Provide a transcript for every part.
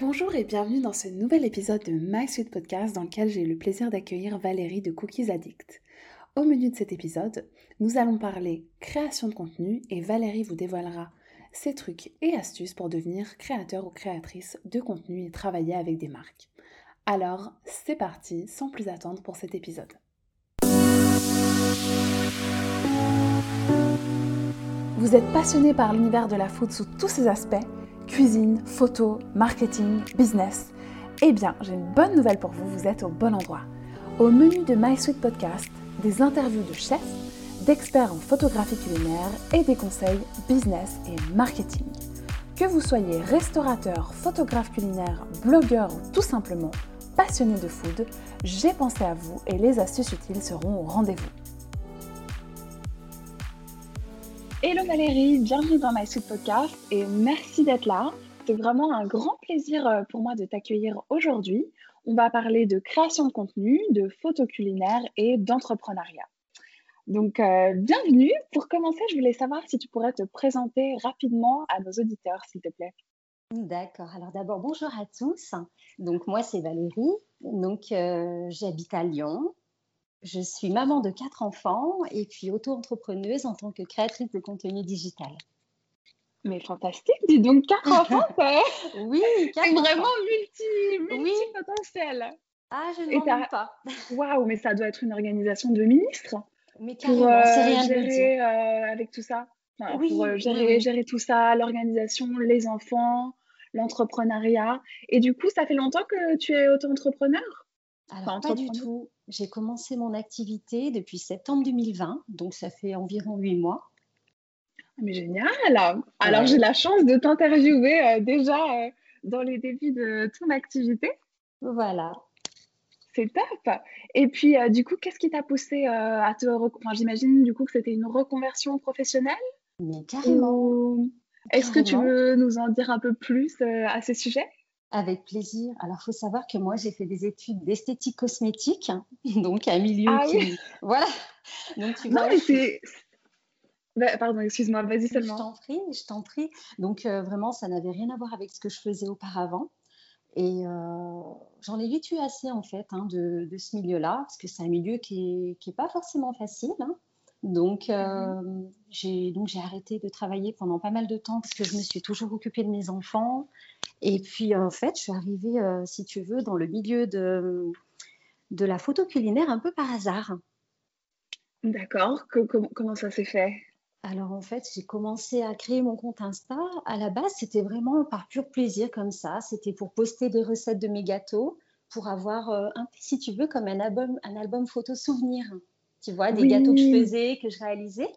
Bonjour et bienvenue dans ce nouvel épisode de My Sweet Podcast dans lequel j'ai le plaisir d'accueillir Valérie de Cookies Addict. Au menu de cet épisode, nous allons parler création de contenu et Valérie vous dévoilera ses trucs et astuces pour devenir créateur ou créatrice de contenu et travailler avec des marques. Alors, c'est parti, sans plus attendre pour cet épisode. Vous êtes passionné par l'univers de la food sous tous ses aspects cuisine, photo, marketing, business, eh bien, j'ai une bonne nouvelle pour vous, vous êtes au bon endroit. Au menu de My Sweet Podcast, des interviews de chefs, d'experts en photographie culinaire et des conseils business et marketing. Que vous soyez restaurateur, photographe culinaire, blogueur ou tout simplement passionné de food, j'ai pensé à vous et les astuces utiles seront au rendez-vous. Hello Valérie, bienvenue dans My Sweet Podcast et merci d'être là. C'est vraiment un grand plaisir euh, pour moi de t'accueillir aujourd'hui. On va parler de création de contenu, de photo culinaire et d'entrepreneuriat. Donc, euh, bienvenue. Pour commencer, je voulais savoir si tu pourrais te présenter rapidement à nos auditeurs, s'il te plaît. D'accord. Alors d'abord, bonjour à tous. Donc moi, c'est Valérie. Donc euh, j'habite à Lyon. Je suis maman de quatre enfants et puis auto-entrepreneuse en tant que créatrice de contenu digital. Mais fantastique, dis donc quatre enfants, ça Oui, c'est vraiment multi, multi potentiel. Ah, je ne m'en pas. Waouh, mais ça doit être une organisation de ministres. Mais pour, rien gérer euh, avec tout ça. oui, pour euh, gérer, gérer tout ça, l'organisation, les enfants, l'entrepreneuriat. Et du coup, ça fait longtemps que tu es auto-entrepreneur? Alors, pas du tout. J'ai commencé mon activité depuis septembre 2020, donc ça fait environ huit mois. Ah, mais génial Alors, j'ai la chance de t'interviewer euh, déjà euh, dans les débuts de ton activité. Voilà. C'est top Et puis, euh, du coup, qu'est-ce qui t'a poussé à te... Enfin, j'imagine, du coup, que c'était une reconversion professionnelle? Mais carrément. Est-ce que tu veux nous en dire un peu plus à ce sujet? Avec plaisir. Alors, il faut savoir que moi, j'ai fait des études d'esthétique cosmétique, donc un milieu ah, qui... Oui. Voilà. Donc, tu non, mais c'est... Bah, pardon, excuse-moi, vas-y seulement. Je t'en prie, je t'en prie. Donc, euh, vraiment, ça n'avait rien à voir avec ce que je faisais auparavant. Et euh, j'en ai vécu assez, en fait, hein, de, de, ce milieu-là, parce que c'est un milieu qui n'est qui est pas forcément facile. Hein. Donc, euh, mmh j'ai donc j'ai arrêté de travailler pendant pas mal de temps parce que je me suis toujours occupée de mes enfants. Et puis, en fait, je suis arrivée, euh, si tu veux, dans le milieu de, de la photo culinaire un peu par hasard. D'accord. comment ça s'est fait? Alors en fait, j'ai commencé à créer mon compte Insta. À la base, c'était vraiment par pur plaisir comme ça. C'était pour poster des recettes de mes gâteaux, pour avoir euh, un peu, si tu veux, comme un album, un album photo souvenir tu vois, des gâteaux que je faisais, que je réalisais.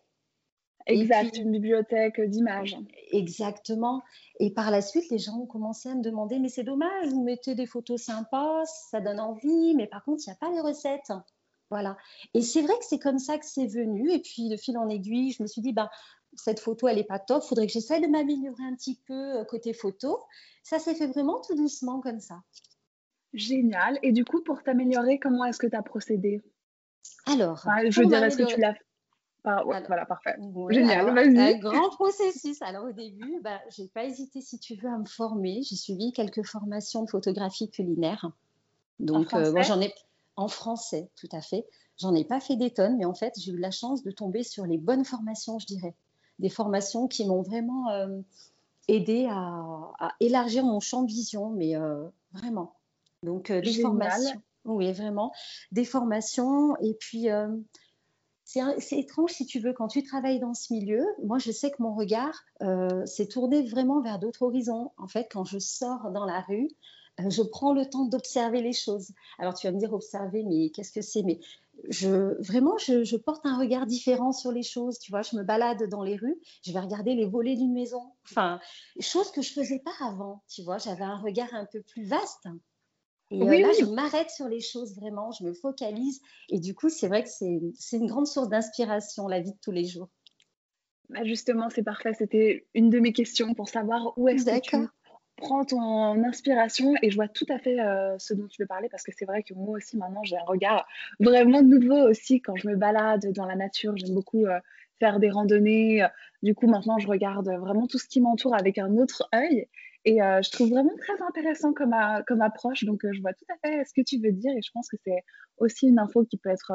Exact, une bibliothèque d'images. Exactement. Et par la suite, les gens ont commencé à me demander, mais c'est dommage, vous mettez des photos sympas, ça donne envie, mais par contre, il n'y a pas les recettes. Voilà. Et c'est vrai que c'est comme ça que c'est venu. Et puis, de fil en aiguille, je me suis dit, bah, cette photo, elle n'est pas top, il faudrait que j'essaye de m'améliorer un petit peu euh, côté photo. Ça s'est fait vraiment tout doucement comme ça. Génial. Et du coup, pour t'améliorer, comment est-ce que tu as procédé? Alors, je dirais ce que tu l'as voilà, parfait. Génial, vas-y. Un grand processus. Alors, au début, bah, je n'ai pas hésité, si tu veux, à me former. J'ai suivi quelques formations de photographie culinaire. Donc, euh, j'en ai en français, tout à fait. J'en ai pas fait des tonnes, mais en fait, j'ai eu la chance de tomber sur les bonnes formations, je dirais. Des formations qui m'ont vraiment euh, aidé à, élargir mon champ de vision, mais euh, vraiment. Donc, des formations. Oui, vraiment. Des formations. Et puis, c'est étrange si tu veux, quand tu travailles dans ce milieu, moi je sais que mon regard euh, s'est tourné vraiment vers d'autres horizons. En fait, quand je sors dans la rue, euh, je prends le temps d'observer les choses. Alors tu vas me dire observer, mais qu'est-ce que c'est? Mais vraiment, je, porte un regard différent sur les choses. Tu vois, je me balade dans les rues, je vais regarder les volets d'une maison. Enfin, chose que je faisais pas avant. Tu vois, j'avais un regard un peu plus vaste. Et euh, là, je m'arrête sur les choses vraiment, je me focalise. Et du coup, c'est vrai que c'est une grande source d'inspiration, la vie de tous les jours. Bah justement, c'est parfait. C'était une de mes questions pour savoir où est-ce que tu prends ton inspiration. Et je vois tout à fait euh, ce dont tu veux parler parce que c'est vrai que moi aussi, maintenant, j'ai un regard vraiment nouveau aussi quand je me balade dans la nature. J'aime beaucoup euh, faire des randonnées. Du coup, maintenant, je regarde vraiment tout ce qui m'entoure avec un autre œil. Et je trouve vraiment très intéressant comme, comme approche. Donc, je vois tout à fait ce que tu veux dire et je pense que c'est aussi une info qui peut être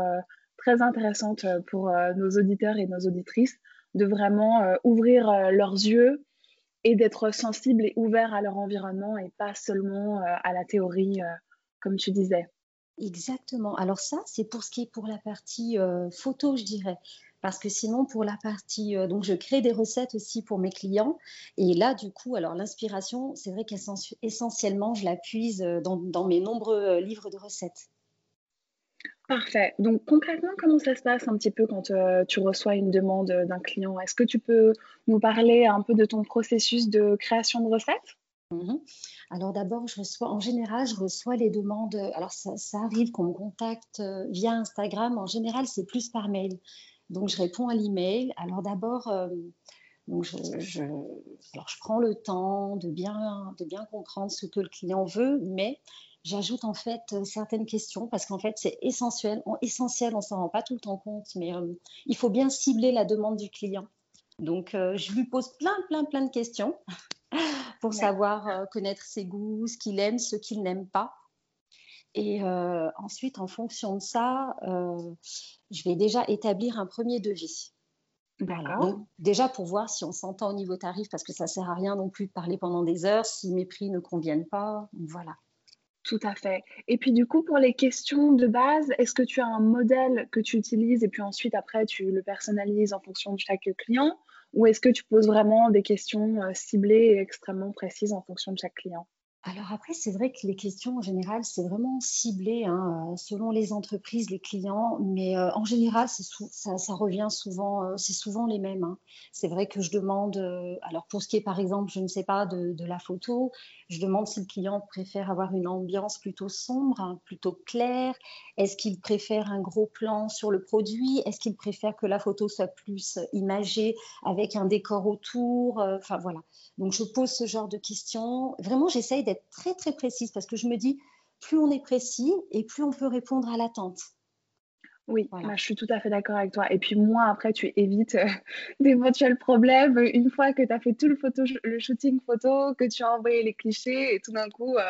très intéressante pour nos auditeurs et nos auditrices de vraiment ouvrir leurs yeux et d'être sensibles et ouverts à leur environnement et pas seulement à la théorie, comme tu disais. Exactement. Alors ça, c'est pour ce qui est pour la partie photo, je dirais. Parce que sinon, pour la partie, donc je crée des recettes aussi pour mes clients. Et là, du coup, alors l'inspiration, c'est vrai qu'essentiellement, je la puise dans, dans mes nombreux livres de recettes. Parfait. Donc concrètement, comment ça se passe un petit peu quand tu reçois une demande d'un client? Est-ce que tu peux nous parler un peu de ton processus de création de recettes? Mmh alors d'abord, je reçois, en général, je reçois les demandes. Alors ça, arrive qu'on me contacte euh, via Instagram. En général, c'est plus par mail. Donc je réponds à l'email. Alors d'abord, euh, je, alors je prends le temps de bien, de bien comprendre ce que le client veut, mais j'ajoute en fait euh, certaines questions parce qu'en fait c'est essentiel. Essentiel, on s'en rend pas tout le temps compte, mais il faut bien cibler la demande du client. Donc je lui pose plein, plein, plein de questions pour savoir euh, connaître ses goûts, ce qu'il aime, ce qu'il n'aime pas. Et euh, ensuite, en fonction de ça, euh, je vais déjà établir un premier devis. déjà pour voir si on s'entend au niveau tarif, parce que ça sert à rien non plus de parler pendant des heures si mes prix ne conviennent pas. Voilà. Tout à fait. Et puis du coup, pour les questions de base, est-ce que tu as un modèle que tu utilises et puis ensuite après tu le personnalises en fonction de chaque client? Ou est-ce que tu poses vraiment des questions euh, ciblées et extrêmement précises en fonction de chaque client? Alors après, c'est vrai que les questions en général, c'est vraiment ciblé hein, euh, selon les entreprises, les clients, mais euh, en général, ça, ça, revient souvent, euh, c'est souvent les mêmes. Hein. C'est vrai que je demande, alors pour ce qui est par exemple, je ne sais pas, de, la photo, je demande si le client préfère avoir une ambiance plutôt sombre, hein, plutôt claire, est-ce qu'il préfère un gros plan sur le produit, est-ce qu'il préfère que la photo soit plus imagée avec un décor autour, enfin voilà. Donc je pose ce genre de questions. Vraiment, j'essaye d'être très très précise parce que je me dis, plus on est précis et plus on peut répondre à l'attente. Oui, bah, je suis tout à fait d'accord avec toi. Et puis moi, après, tu évites euh, d'éventuels problèmes une fois que tu as fait tout le, photo, le shooting photo, que tu as envoyé les clichés et tout d'un coup, euh,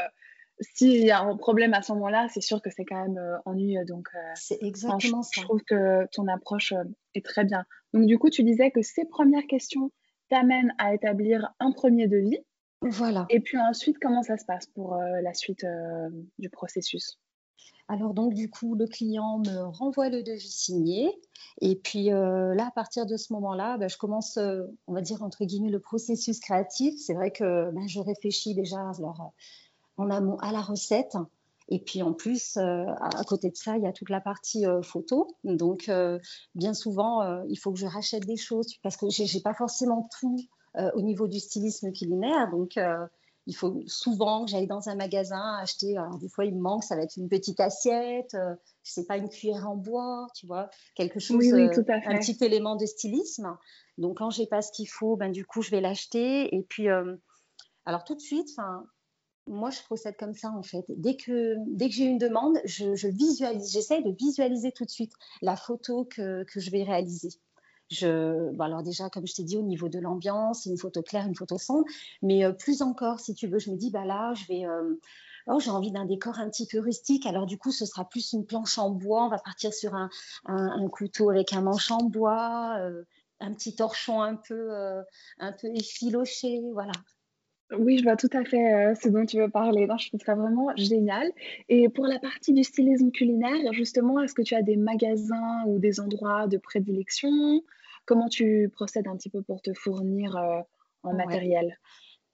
s'il y a un problème à ce moment-là, c'est sûr que c'est quand même euh, ennuyeux. Donc, c'est exactement ça. Je trouve que ton approche est très bien. Donc, du coup, tu disais que ces premières questions t'amènent à établir un premier devis. Voilà. Et puis ensuite, comment ça se passe pour euh, la suite euh, du processus? Alors donc du coup, le client me renvoie le devis signé et puis euh, là, à partir de ce moment-là, ben, je commence, on va dire entre guillemets, le processus créatif. C'est vrai que ben, je réfléchis déjà alors, en amont à la recette et puis en plus, à côté de ça, il y a toute la partie photo. Donc bien souvent, il faut que je rachète des choses parce que j'ai pas forcément tout au niveau du stylisme culinaire. Donc, euh, il faut souvent que j'aille dans un magasin acheter. Alors, des fois, il me manque, ça va être une petite assiette, euh, je sais pas, une cuillère en bois, tu vois, quelque chose, un petit élément de stylisme. Donc, quand j'ai pas ce qu'il faut, ben, du coup, je vais l'acheter. Et puis, alors, tout de suite, moi, je procède comme ça, en fait. Dès que, dès que j'ai une demande, je, visualise, j'essaye de visualiser tout de suite la photo que, que je vais réaliser. Je, alors déjà, comme je t'ai dit, au niveau de l'ambiance, une photo claire, une photo sombre, mais euh, plus encore, si tu veux, je me dis, bah là, je vais, euh, oh, j'ai envie d'un décor un petit peu rustique. Alors du coup, ce sera plus une planche en bois. On va partir sur un, un, couteau avec un manche en bois, euh, un petit torchon un peu, un peu effiloché, voilà. Oui, je vois tout à fait ce dont tu veux parler. je trouve ça vraiment génial. Et pour la partie du stylisme culinaire, justement, est-ce que tu as des magasins ou des endroits de prédilection? Comment tu procèdes un petit peu pour te fournir euh, en matériel?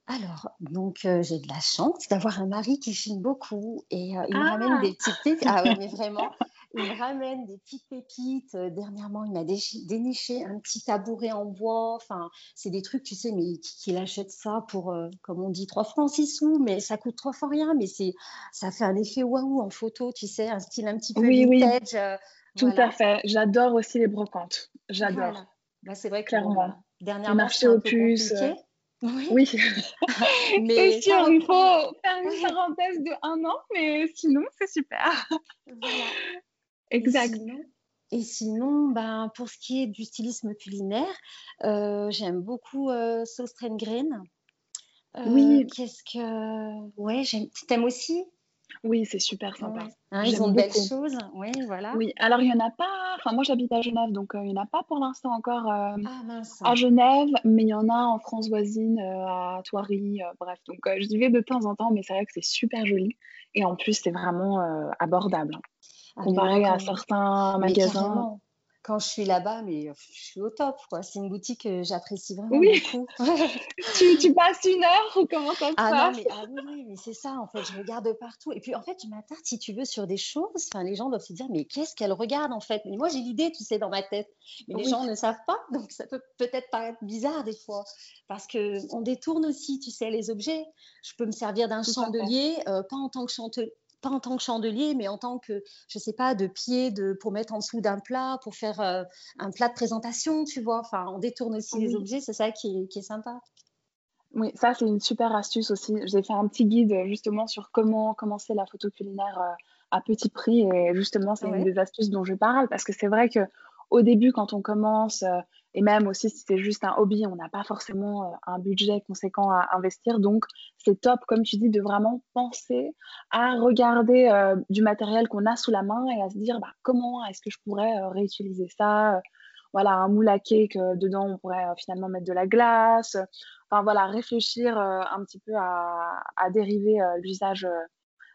Alors, donc j'ai de la chance d'avoir un mari qui filme beaucoup et il me ramène des ah! petites Ah oui, mais vraiment, il me ramène des petites pépites. dernièrement, il m'a déniché un petit tabouret en bois. Enfin, c'est des trucs, tu sais, mais qu'il achète ça pour, comme on dit, 3 francs 6 sous, mais ça coûte trois fois rien. Mais c'est, ça fait un effet waouh en photo, tu sais, un style un petit peu oui, vintage. Oui. Tout à fait. J'adore aussi les brocantes. J'adore. Bah, c'est vrai que Clairement. dernièrement, c'est un peu compliqué. Oui. oui. mais c'est sûr, il faut faire une parenthèse de un an, mais sinon, c'est super. Voilà. Exact. Et sinon, ben, pour ce qui est du stylisme culinaire, euh, j'aime beaucoup euh, Green. oui. Qu'est-ce que. Ouais, j'aime. T'aimes aussi? Oui, c'est super sympa. Hein, ils ont de belles choses. Oui, voilà. Oui, alors il n'y en a pas. Enfin, moi j'habite à Genève, donc euh, il n'y en a pas pour l'instant encore euh, ah, à Genève, mais il y en a en France voisine, euh, à Thoiry, bref. Donc je vais de temps en temps, mais c'est vrai que c'est super joli. Et en plus, c'est vraiment abordable. Comparé à certains magasins quand je suis là-bas, mais je suis au top. C'est une boutique que j'apprécie vraiment oui. beaucoup. tu, passes une heure ou comment ça se ah passe non, mais, ah oui, mais c'est ça, en fait, je regarde partout. Et puis, en fait, je m'attarde, si tu veux, sur des choses. Enfin, les gens doivent se dire, mais qu'est-ce qu'elle regarde, en fait? Mais moi, j'ai l'idée, tu sais, dans ma tête. Mais les gens ne savent pas, donc ça peut peut-être paraître bizarre des fois. Parce qu'on détourne aussi, tu sais, les objets. Je peux me servir d'un chandelier, euh, pas en tant que chanteuse pas en tant que chandelier, mais en tant que, je sais pas, de pied de, pour mettre en dessous d'un plat, pour faire euh, un plat de présentation, tu vois. Enfin, on détourne aussi les objets, c'est ça qui est, qui est, sympa. Oui, ça, c'est une super astuce aussi. J'ai fait un petit guide justement sur comment commencer la photo culinaire euh, à petit prix. Et justement, c'est une des astuces dont je parle parce que c'est vrai que au début, quand on commence, euh, et même aussi si c'est juste un hobby, on n'a pas forcément euh, un budget conséquent à investir. Donc, c'est top, comme tu dis, de vraiment penser à regarder euh, du matériel qu'on a sous la main et à se dire bah, comment est-ce que je pourrais réutiliser ça voilà, un moule à cake, dedans, on pourrait finalement mettre de la glace. Enfin, voilà, réfléchir un petit peu à dériver l'usage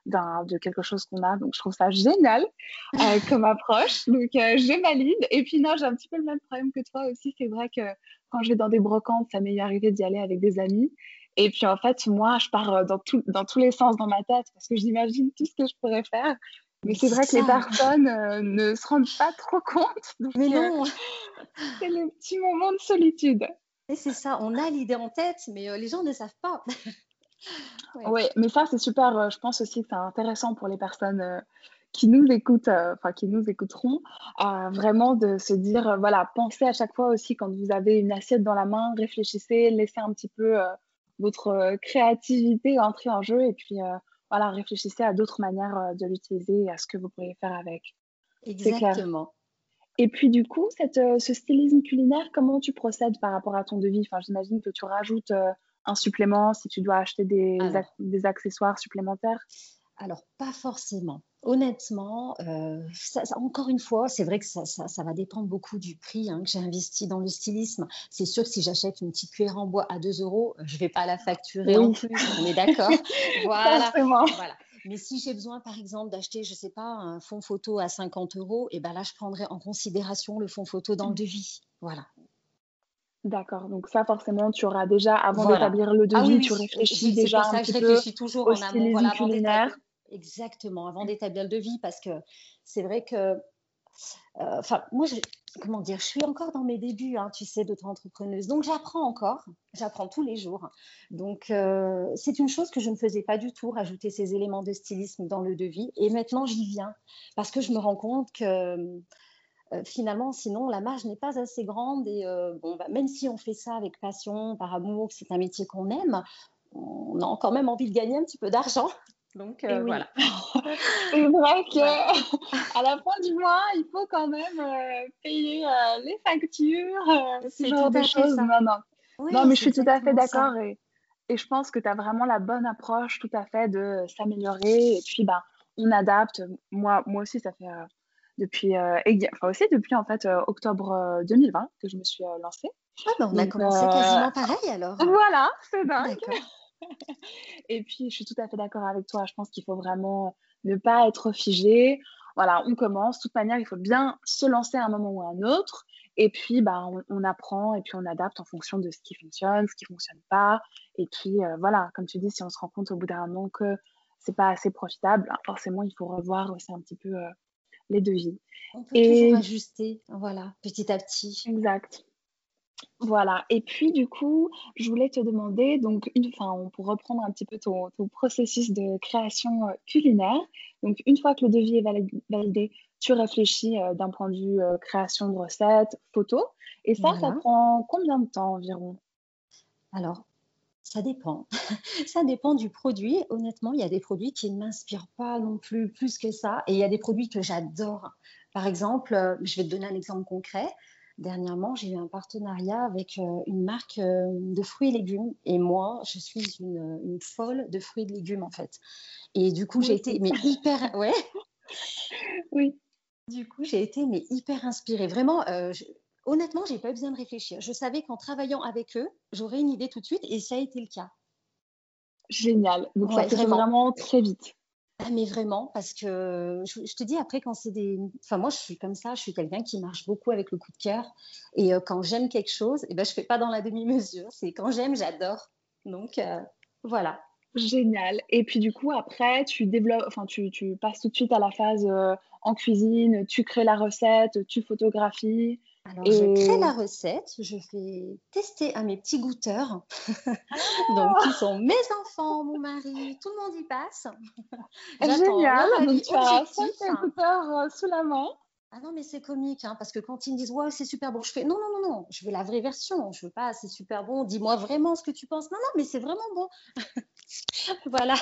de quelque chose qu'on a. Donc, je trouve ça génial euh, comme approche. Donc, euh, j'ai ma lead. Et puis, non, j'ai un petit peu le même problème que toi aussi. C'est vrai que quand je vais dans des brocantes, ça m'est arrivé d'y aller avec des amis. Et puis, en fait, moi, je pars euh, dans, tout, dans tous les sens dans ma tête parce que j'imagine tout ce que je pourrais faire. Mais c'est vrai que les personnes ne se rendent pas trop compte. mais non C'est le petit moment de solitude. Et c'est ça, on a l'idée en tête, mais les gens ne savent pas. Oui, mais ça, c'est super. Euh, je pense aussi que c'est intéressant pour les personnes euh, qui nous écoutent, euh, enfin, qui nous écouteront, vraiment de se dire, voilà, pensez à chaque fois aussi quand vous avez une assiette dans la main, réfléchissez, laissez un petit peu votre créativité entrer en jeu et puis, voilà, réfléchissez à d'autres manières de l'utiliser et à ce que vous pourriez faire avec. Exactement. Et puis du coup, cette, ce stylisme culinaire, comment tu procèdes par rapport à ton devis? Enfin, j'imagine que tu rajoutes un supplément, si tu dois acheter des, des accessoires supplémentaires? Alors, pas forcément. Honnêtement, euh, encore une fois, c'est vrai que ça, ça, va dépendre beaucoup du prix hein, que j'ai investi dans le stylisme. C'est sûr que si j'achète une petite cuillère en bois à 2 euros, je ne vais pas la facturer en plus, on est d'accord voilà, voilà. Mais si j'ai besoin, par exemple, d'acheter, je ne sais pas, un fond photo à 50 euros, et eh ben là, je prendrai en considération le fond photo dans le devis. Voilà. D'accord, donc ça forcément tu auras déjà, avant d'établir le ah devis, tu réfléchis déjà un petit peu toujours en amont, voilà. Exactement, avant d'établir le devis, parce que c'est vrai que, euh, enfin, moi, je, comment dire, je suis encore dans mes débuts, hein, tu sais, d'auto-entrepreneuse, donc j'apprends encore, j'apprends tous les jours. Donc euh, c'est une chose que je ne faisais pas du tout, rajouter ces éléments de stylisme dans le devis, et maintenant j'y viens, parce que je me rends compte que euh, finalement, sinon, la marge n'est pas assez grande. Et euh, bon, bah, même si on fait ça avec passion, par amour, c'est un métier qu'on aime, on a quand même envie de gagner un petit peu d'argent. Donc euh, voilà. c'est vrai que à la fin du mois, il faut quand même payer les factures, ce genre de choses. Non, non. non mais je suis tout à fait d'accord et, et, je pense que tu as vraiment la bonne approche tout à fait de s'améliorer et puis bah on adapte. Moi, moi aussi, ça fait depuis, euh, enfin aussi depuis en fait euh, octobre 2020 euh, que je me suis lancée. Ah ben, on a commencé quasiment pareil alors. Voilà, c'est dingue. Et puis je suis tout à fait d'accord avec toi. Je pense qu'il faut vraiment ne pas être figé. Voilà, on commence. De toute manière, il faut bien se lancer à un moment ou à un autre. Et puis, bah, on, apprend et puis on adapte en fonction de ce qui fonctionne, ce qui fonctionne pas. Et puis, voilà, comme tu dis, si on se rend compte au bout d'un moment que c'est pas assez profitable, forcément, il faut revoir aussi un petit peu les devis. On peut et... toujours ajuster, voilà, petit à petit. Exact. Voilà. Et puis, du coup, je voulais te demander, donc, une, enfin, pour reprendre un petit peu ton, processus de création euh, culinaire. Donc, une fois que le devis est validé, tu réfléchis euh, d'un point de vue euh, création de recettes, photos. Et ça, ça prend combien de temps environ? Alors, ça dépend. ça dépend du produit. Honnêtement, il y a des produits qui ne m'inspirent pas non plus plus que ça. Et il y a des produits que j'adore. Par exemple, euh, je vais te donner un exemple concret. dernièrement, j'ai eu un partenariat avec une marque de fruits et légumes. Et moi, je suis une, folle de fruits et légumes, en fait. Et du coup, j'ai été mais hyper... Ouais. oui. Du coup, j'ai été mais hyper inspirée. Vraiment, honnêtement, j'ai pas eu besoin de réfléchir. Je savais qu'en travaillant avec eux, j'aurais une idée tout de suite et ça a été le cas. Génial. Donc ça vraiment. vraiment très vite. Ah, mais vraiment, parce que je, te dis après, quand c'est des. Enfin, moi, je suis comme ça, je suis quelqu'un qui marche beaucoup avec le coup de cœur. Et euh, quand j'aime quelque chose, eh ben, je ne fais pas dans la demi-mesure. C'est quand j'aime, j'adore. Donc, euh, voilà. Génial. Et puis, du coup, après, tu développes, enfin, tu, tu passes tout de suite à la phase euh, en cuisine, tu crées la recette, tu photographies. Alors, je crée la recette, je fais tester à mes petits goûteurs, donc qui sont mes enfants, mon mari, tout le monde y passe. Génial, donc tu as cinq goûteurs euh, sous la main. Ah non, mais c'est comique, hein, parce que quand ils me disent ouais, c'est super bon, je fais non, non, non, non, je veux la vraie version, je veux pas, c'est super bon, dis-moi vraiment ce que tu penses. Non, non, mais c'est vraiment bon. voilà.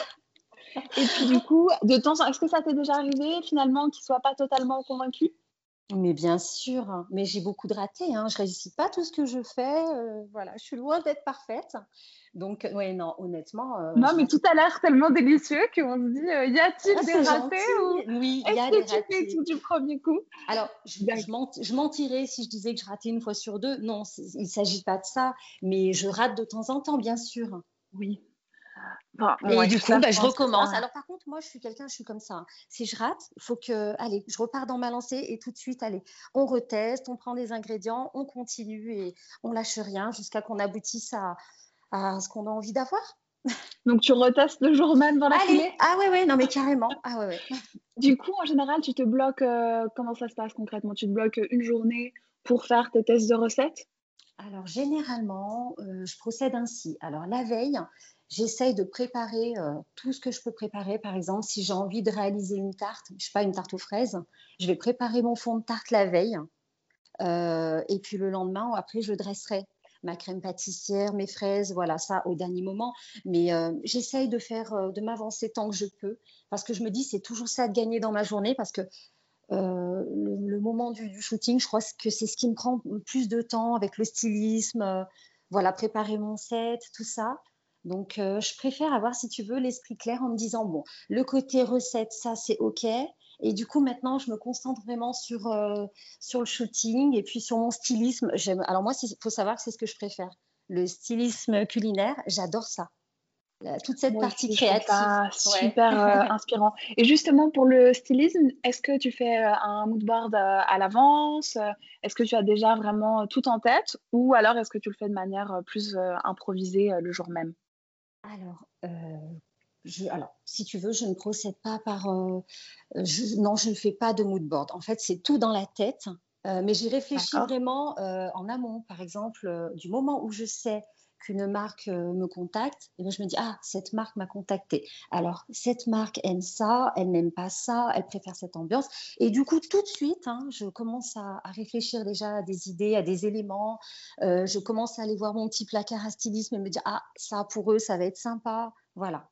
Et puis du coup, de temps est-ce que ça t'est déjà arrivé finalement qu'ils soient pas totalement convaincus? Mais bien sûr, hein. mais j'ai beaucoup de ratés. Hein. Je réussis pas tout ce que je fais. Euh, voilà, je suis loin d'être parfaite. Donc, ouais, non, honnêtement. Euh, non, mais tout a l'air tellement délicieux qu'on se dit, euh, y a-t-il ah, des ratés ou... Oui, il y a des ratés. Est-ce que tu fais tout du premier coup? Alors, je, je, mentirais si je disais que je ratais une fois sur deux. Non, il ne s'agit pas de ça, mais je rate de temps en temps, bien sûr. Oui et du coup, bah, je recommence. Alors par contre, moi, je suis quelqu'un, je suis comme ça. Hein. Si je rate, il faut que, allez, je repars dans ma lancée et tout de suite, allez, on reteste, on prend des ingrédients, on continue et on lâche rien jusqu'à qu'on aboutisse à, à ce qu'on a envie d'avoir. Donc tu retestes le jour même dans la allez. Ah ouais, ouais, non mais carrément. Ah ouais, ouais. Du coup, en général, tu te bloques, euh, comment ça se passe concrètement? Tu te bloques une journée pour faire tes tests de recettes? Alors, généralement, euh, je procède ainsi. Alors, la veille, J'essaye de préparer euh, tout ce que je peux préparer. Par exemple, si j'ai envie de réaliser une tarte, je sais pas, une tarte aux fraises, je vais préparer mon fond de tarte la veille. Euh, et puis le lendemain, après, je dresserai ma crème pâtissière, mes fraises, voilà, ça au dernier moment. Mais euh, j'essaye de faire, de m'avancer tant que je peux, parce que je me dis, c'est toujours ça de gagner dans ma journée, parce que le, moment du, du, shooting, je crois que c'est ce qui me prend plus de temps avec le stylisme, voilà, préparer mon set, tout ça. Donc, euh, je préfère avoir, si tu veux, l'esprit clair en me disant, bon, le côté recette, ça, c'est OK. Et du coup, maintenant, je me concentre vraiment sur, euh, sur le shooting et puis sur mon stylisme. Alors, moi, il faut savoir que c'est ce que je préfère. Le stylisme culinaire, j'adore ça. toute cette partie créative. Super euh, inspirant. Et justement, pour le stylisme, est-ce que tu fais un mood board à l'avance? Est-ce que tu as déjà vraiment tout en tête? Ou alors est-ce que tu le fais de manière plus improvisée le jour même? Alors, euh, je, alors, si tu veux, je ne procède pas par. Euh, non, je ne fais pas de mood board. En fait, c'est tout dans la tête. Euh, mais j'y réfléchis vraiment en amont. Par exemple, du moment où je sais qu'une marque euh, me contacte, et je me dis, ah, cette marque m'a contacté. Alors, cette marque aime ça, elle n'aime pas ça, elle préfère cette ambiance. Et du coup, tout de suite, hein, je commence à, réfléchir déjà à des idées, à des éléments. Euh, je commence à aller voir mon petit placard à stylisme et me dire, ah, ça, pour eux, ça va être sympa. Voilà.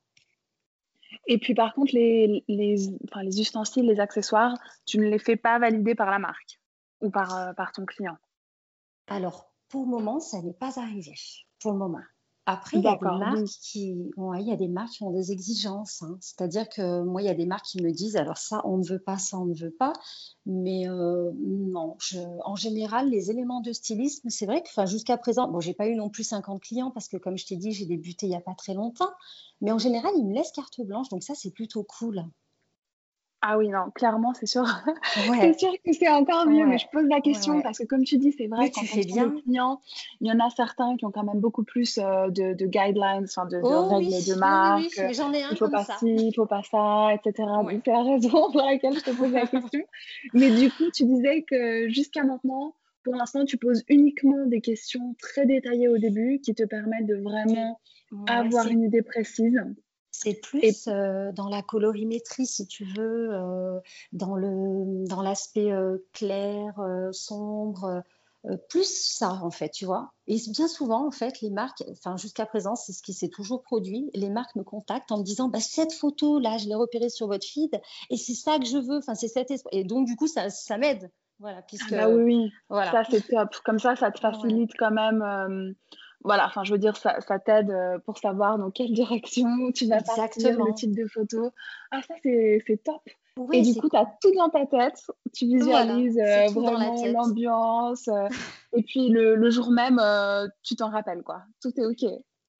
Et puis, par contre, les, les, les ustensiles, les accessoires, tu ne les fais pas valider par la marque ou par, euh, par ton client? Alors, pour le moment, ça n'est pas arrivé pour le moment. Après, il y, a des marques qui, il y a des marques qui ont des exigences. Hein. C'est-à-dire que moi, il y a des marques qui me disent alors ça, on ne veut pas, ça, on ne veut pas. Mais euh, non, je, en général, les éléments de stylisme, c'est vrai que jusqu'à présent, bon, j'ai pas eu non plus 50 clients parce que, comme je t'ai dit, j'ai débuté il n'y a pas très longtemps. Mais en général, ils me laissent carte blanche. Donc ça, c'est plutôt cool. Ah oui, non, clairement, c'est sûr. c'est sûr que c'est encore mieux, mais je pose la question parce que, comme tu dis, c'est vrai, quand on bien. clients, il y en a certains qui ont quand même beaucoup plus euh, de, guidelines, enfin de, oh règles de marque. Oui, j'en ai un il faut pas ça. ci, il faut pas ça, etc. Donc, c'est la raison pour laquelle je te pose la question. mais du coup, tu disais que jusqu'à maintenant, pour l'instant, tu poses uniquement des questions très détaillées au début qui te permettent de vraiment avoir une idée précise. C'est plus euh, dans la colorimétrie, si tu veux, euh, dans le dans l'aspect euh, clair, sombre, plus ça en fait, tu vois. Et bien souvent en fait, les marques, enfin jusqu'à présent, c'est ce qui s'est toujours produit. Les marques me contactent en me disant, bah, cette photo là, je l'ai repérée sur votre feed et c'est ça que je veux. Enfin c'est cette et donc du coup ça, ça m'aide Voilà, puisque. Ah bah oui, voilà. ça c'est top. Comme ça, ça te facilite quand même. Euh, voilà, enfin, je veux dire, ça, ça t'aide euh, pour savoir dans quelle direction tu vas partir, le type de photo. Ah, ça, c'est top. et du coup, tu as tout dans ta tête. Tu visualises euh, vraiment l'ambiance. et puis, le, le, jour même, tu t'en rappelles, quoi. Tout est OK.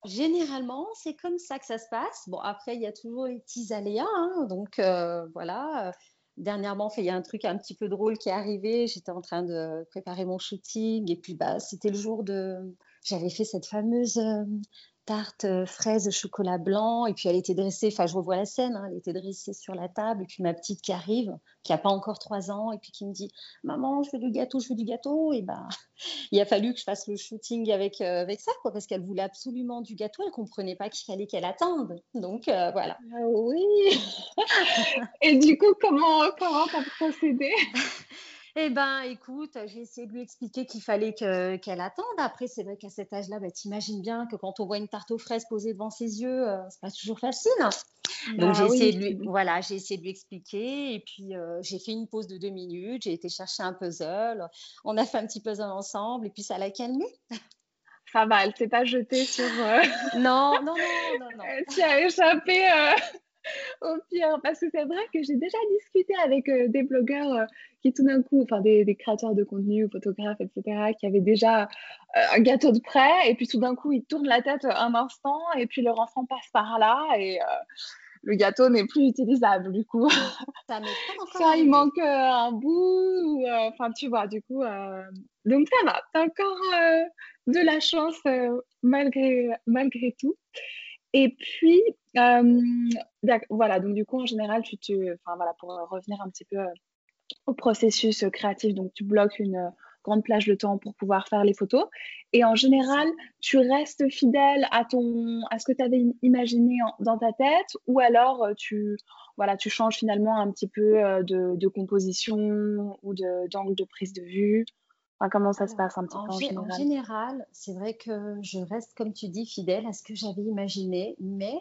Généralement, c'est comme ça que ça se passe. Bon, après, il y a toujours les petits aléas. Hein, donc, voilà dernièrement, il y a un truc un petit peu drôle qui est arrivé. J'étais en train de préparer mon shooting et puis bah, c'était le jour de. J'avais fait cette fameuse euh, tarte euh, fraise chocolat blanc et puis elle était dressée, enfin je revois la scène, hein, elle était dressée sur la table et puis ma petite qui arrive, qui a pas encore trois ans et puis qui me dit maman je veux du gâteau, je veux du gâteau et ben il a fallu que je fasse le shooting avec euh, avec ça quoi parce qu'elle voulait absolument du gâteau, elle comprenait pas qu'il fallait qu'elle attende donc euh, voilà. Ah oui. et du coup comment comment t'as procédé? eh ben, écoute, j'ai essayé de lui expliquer qu'il fallait qu'elle attende. Après, c'est vrai qu'à cet âge-là, bah, t'imagines bien que quand on voit une tarte aux fraises posée devant ses yeux, euh, c'est pas toujours facile. Donc, bah j'ai essayé de lui, voilà, j'ai essayé de lui expliquer. Et puis, euh, j'ai fait une pause de deux minutes. J'ai été chercher un puzzle. On a fait un petit puzzle ensemble. Et puis, ça l'a calmé. Ça va, elle s'est pas jetée sur. Euh, non, non, non, non, non. Tu as échappé au pire. Parce que c'est vrai que j'ai déjà discuté avec des blogueurs qui tout d'un coup, enfin des, créateurs de contenu, photographes, etc., qui avaient déjà euh, un gâteau de prêt, et puis tout d'un coup, ils tournent la tête un instant, et puis leur enfant passe par là, et euh, le gâteau n'est plus utilisable, du coup. Ça, ça il manque euh, un bout, enfin, tu vois, du coup. Donc ça va, t'as encore de la chance malgré, malgré tout. Et puis, voilà, donc du coup, en général, tu enfin voilà, pour revenir un petit peu au processus créatif. Donc, tu bloques une euh, grande plage de temps pour pouvoir faire les photos. Et en général, tu restes fidèle à, ton, à ce que tu avais imaginé dans ta tête ou alors euh, tu, changes finalement un petit peu euh, de, composition ou d'angle de, prise de vue? Comment ça se passe un petit peu en général En général, c'est vrai que je reste, comme tu dis, fidèle à ce que j'avais imaginé, mais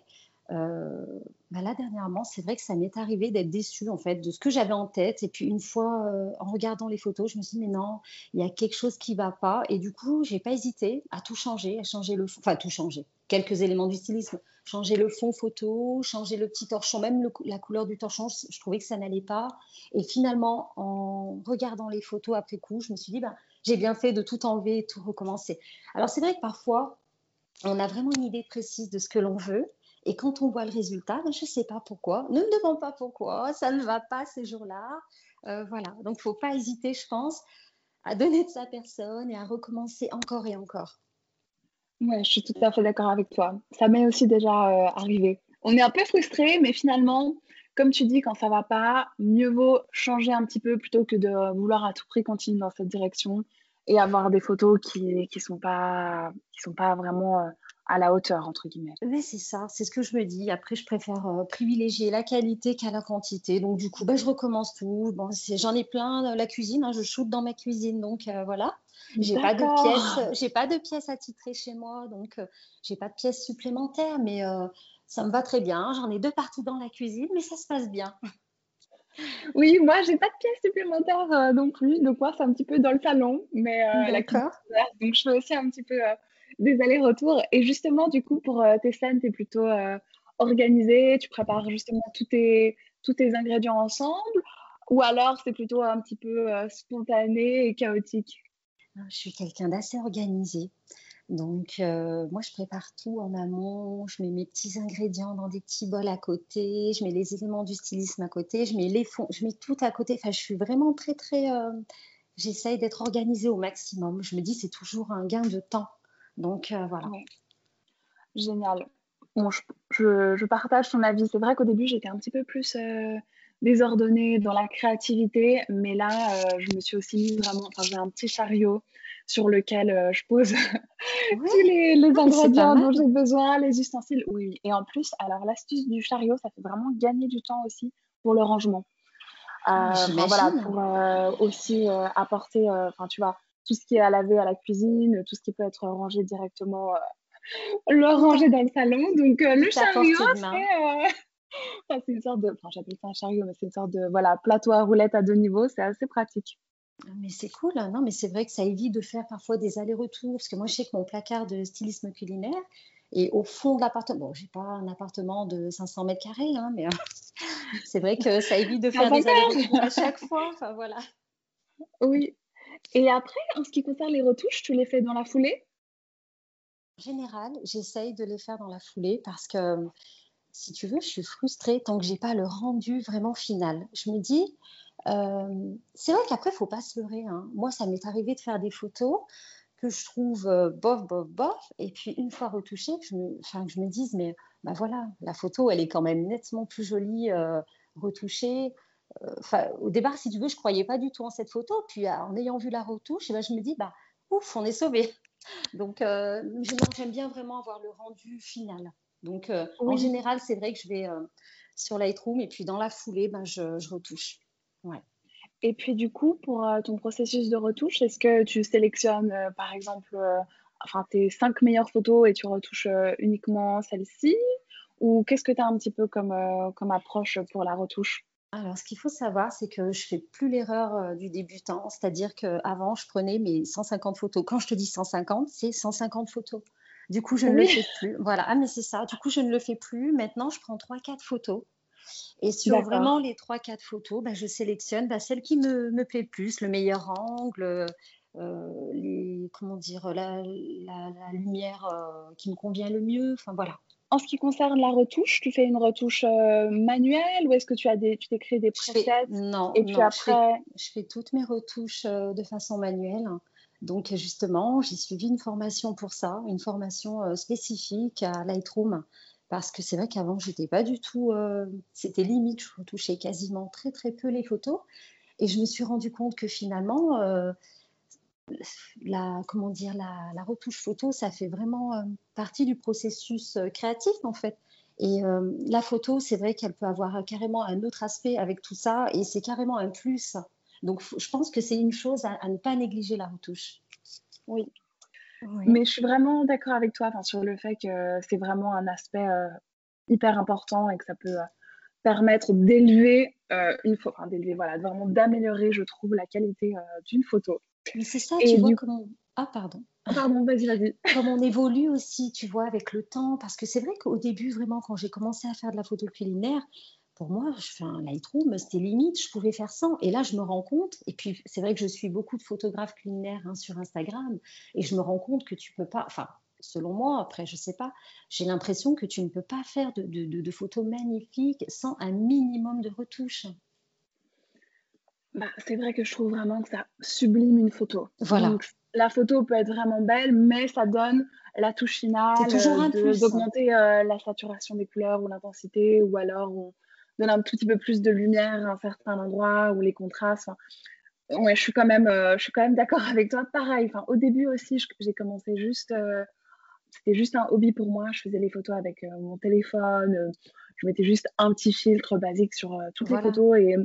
bah là dernièrement, c'est vrai que ça m'est arrivé d'être déçue en fait de ce que j'avais en tête. Et puis une fois, euh, en regardant les photos, je me suis dit mais non, il y a quelque chose qui va pas. Et du coup, j'ai pas hésité à tout changer, à changer le, enfin tout changer, quelques éléments du stylisme, changer le fond photo, changer le petit torchon, même la couleur du torchon. Je, trouvais que ça n'allait pas. Et finalement, en regardant les photos après coup, je me suis dit bah j'ai bien fait de tout enlever et tout recommencer. Alors c'est vrai que parfois on a vraiment une idée précise de ce que l'on veut. Et quand on voit le résultat, ben, je ne sais pas pourquoi. Ne me demande pas pourquoi, ça ne va pas ces jours-là. Euh, voilà, donc il ne faut pas hésiter, je pense, à donner de sa personne et à recommencer encore et encore. Ouais, je suis tout à fait d'accord avec toi. Ça m'est aussi déjà euh, arrivé. On est un peu frustré, mais finalement, comme tu dis, quand ça va pas, mieux vaut changer un petit peu plutôt que de vouloir à tout prix continuer dans cette direction et avoir des photos qui qui sont pas qui sont pas vraiment euh, à la hauteur, entre guillemets. Oui, c'est ça, c'est ce que je me dis. Après, je préfère euh, privilégier la qualité qu'à la quantité. Donc, du coup, bah, je recommence tout. Bon, J'en ai plein, euh, la cuisine, hein, je shoote dans ma cuisine. Donc, euh, voilà. J'ai pas de pièces, j'ai pas de pièces attitrées chez moi, donc j'ai pas de pièces supplémentaires, mais ça me va très bien. J'en ai deux partout dans la cuisine, mais ça se passe bien. Oui, moi, j'ai pas de pièces supplémentaires non plus. Donc, moi, c'est un petit peu dans le salon, mais D'accord. donc je fais aussi un petit peu des allers-retours. Et justement, du coup, pour euh, tes scènes, tu es plutôt euh, organisé, tu prépares justement tous tes, tous tes ingrédients ensemble, ou alors c'est plutôt un petit peu euh, spontané et chaotique? Je suis quelqu'un d'assez organisé. Donc, moi, je prépare tout en amont. Je mets mes petits ingrédients dans des petits bols à côté. Je mets les éléments du stylisme à côté. Je mets les fonds. Je mets tout à côté. Enfin, je suis vraiment très, très. J'essaye d'être organisée au maximum. Je me dis, c'est toujours un gain de temps donc euh, voilà. Génial. Bon, je, partage ton avis. C'est vrai qu'au début, j'étais un petit peu plus euh, désordonnée dans la créativité, mais là, euh, je me suis aussi mise vraiment. Enfin, j'ai un petit chariot sur lequel je pose tous les, les ingrédients dont j'ai besoin, les ustensiles. Oui, et en plus, alors l'astuce du chariot, ça fait vraiment gagner du temps aussi pour le rangement. voilà, pour aussi apporter, enfin, tu vois, tout ce qui est à laver à la cuisine, tout ce qui peut être rangé directement, euh, le ranger dans le salon. Donc euh, le chariot, c'est euh, c'est une sorte de, enfin j'appelle ça un chariot, mais c'est une sorte de voilà plateau à roulettes à deux niveaux, c'est assez pratique. Mais c'est cool, hein. non, mais c'est vrai que ça évite de faire parfois des allers-retours, parce que moi, je sais que mon placard de stylisme culinaire est au fond de l'appartement. Bon, j'ai pas un appartement de 500 mètres carrés, hein, mais c'est vrai que ça évite de faire des allers-retours à chaque fois. Enfin, voilà. Oui. Et après, en ce qui concerne les retouches, tu les fais dans la foulée? En général, j'essaye de les faire dans la foulée parce que, si tu veux, je suis frustrée tant que j'ai pas le rendu vraiment final. Je me dis, euh, c'est vrai qu'après, il faut pas se leurrer. Hein. Moi, ça m'est arrivé de faire des photos que je trouve euh, bof, bof, bof. Et puis, une fois retouchées, que je me, que je me dise, mais bah voilà, la photo, elle est quand même nettement plus jolie euh, retouchée. Enfin, au départ, si tu veux, je croyais pas du tout en cette photo. Puis, en ayant vu la retouche, eh ben, je me dis, bah, ouf, on est sauvé. Donc, j'aime bien vraiment avoir le rendu final. Donc, en général, c'est vrai que je vais sur Lightroom et puis dans la foulée, ben, je, je retouche. Ouais. Et puis du coup, pour euh, ton processus de retouche, est-ce que tu sélectionnes euh, par exemple euh, enfin, tes cinq meilleures photos et tu retouches uniquement celles-ci Ou qu'est-ce que tu as un petit peu comme, comme approche pour la retouche? Alors, ce qu'il faut savoir, c'est que je fais plus l'erreur du débutant, c'est-à-dire qu'avant, je prenais mes 150 photos. Quand je te dis 150, c'est 150 photos. Du coup, je ne le fais plus. Voilà, ah, mais c'est ça. Du coup, je ne le fais plus. Maintenant, je prends 3-4 photos et sur vraiment les 3-4 photos, bah, je sélectionne bah, celle qui me, me, plaît le plus, le meilleur angle, euh, les, comment dire, la, la, lumière euh, qui me convient le mieux. Enfin voilà. En ce qui concerne la retouche, tu fais une retouche euh, manuelle ou est-ce que tu as des, tu t'es créé des presets Non, et puis après, je fais, toutes mes retouches de façon manuelle. Donc justement, j'ai suivi une formation pour ça, une formation spécifique à Lightroom parce que c'est vrai qu'avant, j'étais pas du tout. Euh, c'était limite, je retouchais quasiment très très peu les photos. Et je me suis rendu compte que finalement, euh, la, comment dire, la, retouche photo, ça fait vraiment euh, partie du processus créatif en fait. Et la photo, c'est vrai qu'elle peut avoir carrément un autre aspect avec tout ça, et c'est carrément un plus. Donc, je pense que c'est une chose à, ne pas négliger la retouche. Oui, mais je suis vraiment d'accord avec toi sur le fait que c'est vraiment un aspect euh, hyper important et que ça peut euh, permettre d'élever euh, une photo, enfin d'élever, voilà, vraiment d'améliorer, je trouve, la qualité d'une photo. Mais c'est ça, tu vois comment. Ah, pardon. Ah, pardon, vas-y, vas-y. Comme on évolue aussi, tu vois, avec le temps. Parce que c'est vrai qu'au début, vraiment, quand j'ai commencé à faire de la photo culinaire, pour moi, je fais un Lightroom, c'était limite, je pouvais faire sans. Et là, je me rends compte, et puis c'est vrai que je suis beaucoup de photographes culinaires hein, sur Instagram, et je me rends compte que tu peux pas, enfin, selon moi, après, je sais pas, j'ai l'impression que tu ne peux pas faire de, photos magnifiques sans un minimum de retouches. Bah, c'est vrai que je trouve vraiment que ça sublime une photo. Voilà. la photo peut être vraiment belle, mais ça donne la touche finale, euh, d'augmenter euh, la saturation des couleurs ou l'intensité, ou alors on, donne un tout petit peu plus de lumière à un certain endroit ou les contrastes. ouais, je suis quand même, euh, je suis quand même d'accord avec toi. Pareil, enfin, au début aussi, j'ai commencé juste, euh, c'était juste un hobby pour moi. Je faisais les photos avec mon téléphone. Je mettais juste un petit filtre basique sur toutes les photos et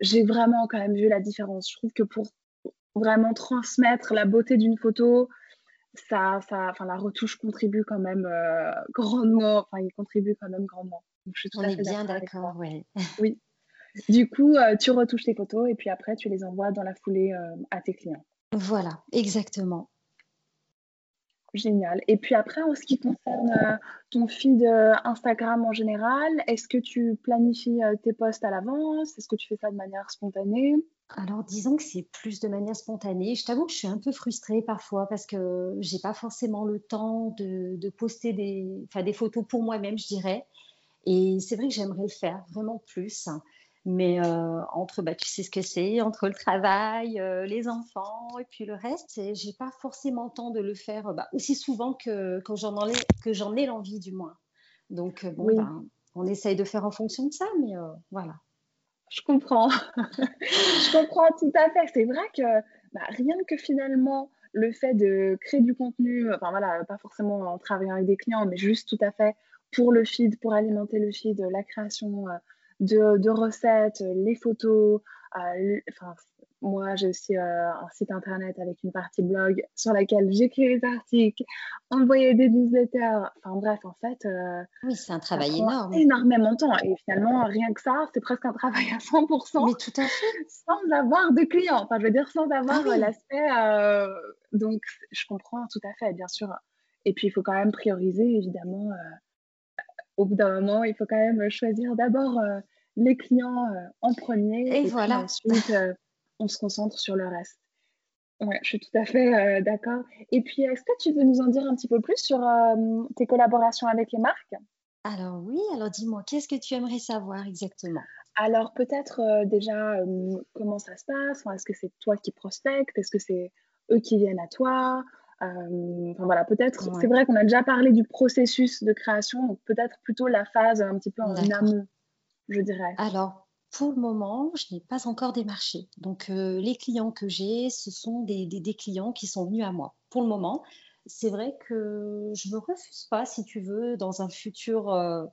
j'ai vraiment quand même vu la différence. Je trouve que pour vraiment transmettre la beauté d'une photo, ça, ça, enfin, la retouche contribue quand même grandement. Enfin, il contribue quand même grandement. On est bien d'accord, oui. oui. Du coup, euh, tu retouches tes photos et puis après, tu les envoies dans la foulée euh, à tes clients. Voilà, exactement. Génial. Et puis après, en ce qui concerne euh, ton feed Instagram en général, est-ce que tu planifies tes posts à l'avance? Est-ce que tu fais ça de manière spontanée? Alors, disons que c'est plus de manière spontanée. Je t'avoue que je suis un peu frustrée parfois parce que j'ai pas forcément le temps de, de poster des, des photos pour moi-même, je dirais. Et c'est vrai que j'aimerais le faire vraiment plus. Mais euh, entre, bah, tu sais ce que c'est, entre le travail, euh, les enfants et puis le reste, j'ai pas forcément le temps de le faire bah, aussi souvent que quand j'en ai, que j'en ai l'envie du moins. Donc euh, bon, ben, on essaye de faire en fonction de ça, mais voilà. Je comprends. je comprends tout à fait. C'est vrai que bah, rien que finalement le fait de créer du contenu, enfin voilà, pas forcément en travaillant avec des clients, mais juste tout à fait pour le feed, pour alimenter le feed, la création euh, de, recettes, les photos, enfin, moi, j'ai aussi euh, un site internet avec une partie blog sur laquelle j'écris des articles, envoyer des newsletters. Enfin bref, en fait. Euh, oui, c'est un travail énorme. Énormément de temps. Et finalement, rien que ça, c'est presque un travail à 100%. Mais tout à fait. Sans avoir de clients. Enfin, je veux dire, sans avoir ah l'aspect. Euh, donc, je comprends tout à fait, bien sûr. Et puis, il faut quand même prioriser, évidemment. au bout d'un moment, il faut quand même choisir d'abord les clients en premier. Et, voilà. ensuite on se concentre sur le reste. Ouais, je suis tout à fait euh, d'accord. Et puis, est-ce que tu veux nous en dire un petit peu plus sur euh, tes collaborations avec les marques? Alors oui, alors dis-moi, qu'est-ce que tu aimerais savoir exactement? Alors peut-être euh, déjà comment ça se passe? Est-ce que c'est toi qui prospectes? Est-ce que c'est eux qui viennent à toi? Enfin voilà, peut-être, c'est vrai qu'on a déjà parlé du processus de création, donc peut-être plutôt la phase un petit peu en amont, je dirais. Alors, pour le moment, je n'ai pas encore démarché. Donc, euh, les clients que j'ai, ce sont des, clients qui sont venus à moi. Pour le moment, c'est vrai que je ne me refuse pas, si tu veux, dans un futur euh,